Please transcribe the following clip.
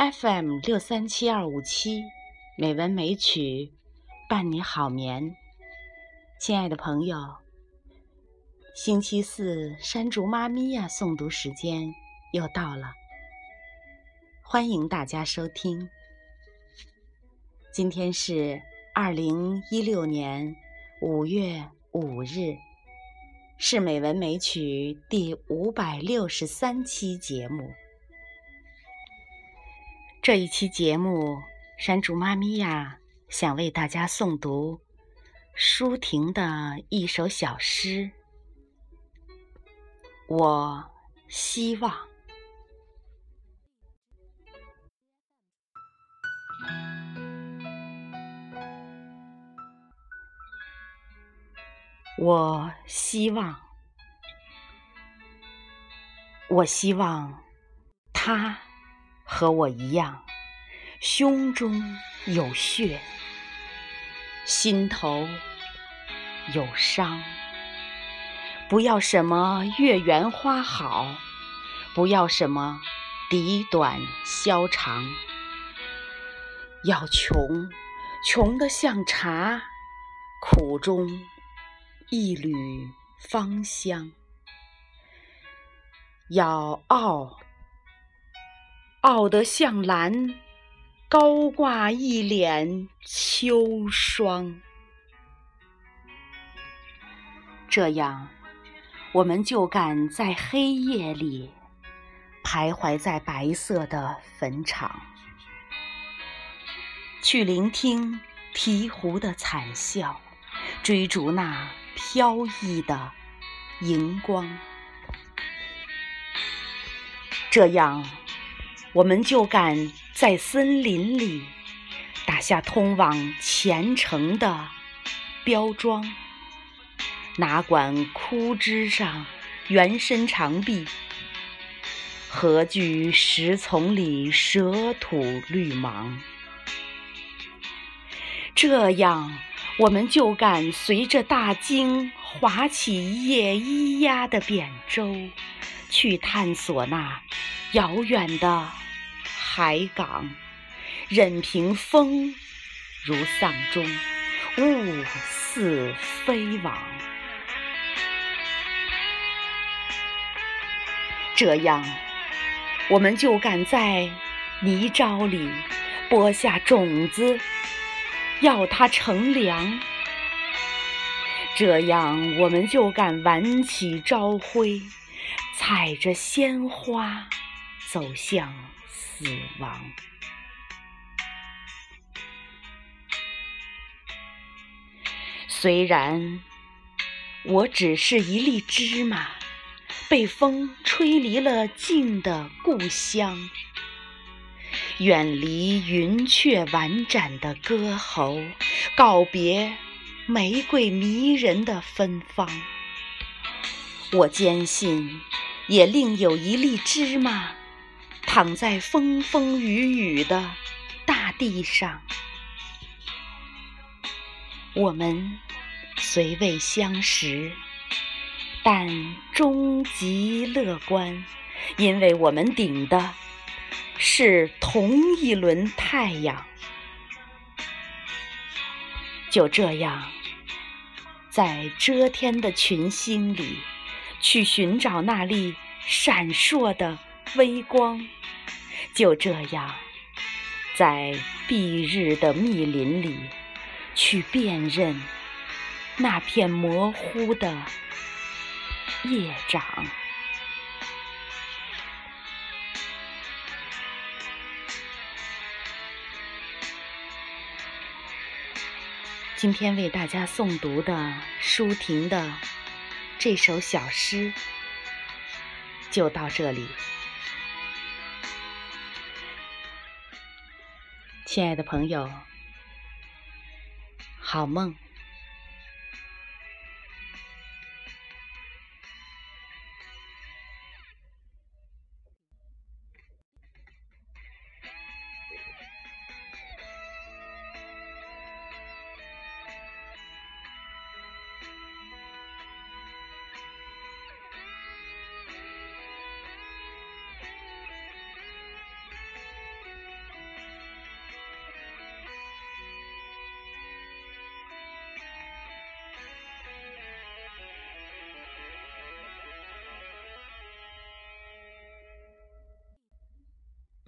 FM 六三七二五七，美文美曲伴你好眠。亲爱的朋友，星期四山竹妈咪呀诵读时间又到了，欢迎大家收听。今天是二零一六年五月五日，是美文美曲第五百六十三期节目。这一期节目，山竹妈咪呀想为大家诵读舒婷的一首小诗。我希望，我希望，我希望他。和我一样，胸中有血，心头有伤。不要什么月圆花好，不要什么笛短箫长，要穷，穷得像茶，苦中一缕芳香。要傲。傲得像兰，高挂一脸秋霜。这样，我们就敢在黑夜里徘徊在白色的坟场，去聆听鹈鹕的惨笑，追逐那飘逸的荧光。这样。我们就敢在森林里打下通往前程的标桩，哪管枯枝上原伸长臂，何惧石丛里蛇吐绿芒？这样，我们就敢随着大鲸划起一叶咿呀的扁舟，去探索那遥远的。海港，任凭风如丧钟，雾似飞往。这样，我们就敢在泥沼里播下种子，要它乘凉。这样，我们就敢挽起朝晖，踩着鲜花走向。死亡。虽然我只是一粒芝麻，被风吹离了静的故乡，远离云雀婉转的歌喉，告别玫瑰迷人的芬芳。我坚信，也另有一粒芝麻。躺在风风雨雨的大地上，我们虽未相识，但终极乐观，因为我们顶的是同一轮太阳。就这样，在遮天的群星里，去寻找那粒闪烁的微光。就这样，在蔽日的密林里，去辨认那片模糊的叶掌。今天为大家诵读的舒婷的这首小诗，就到这里。亲爱的朋友，好梦。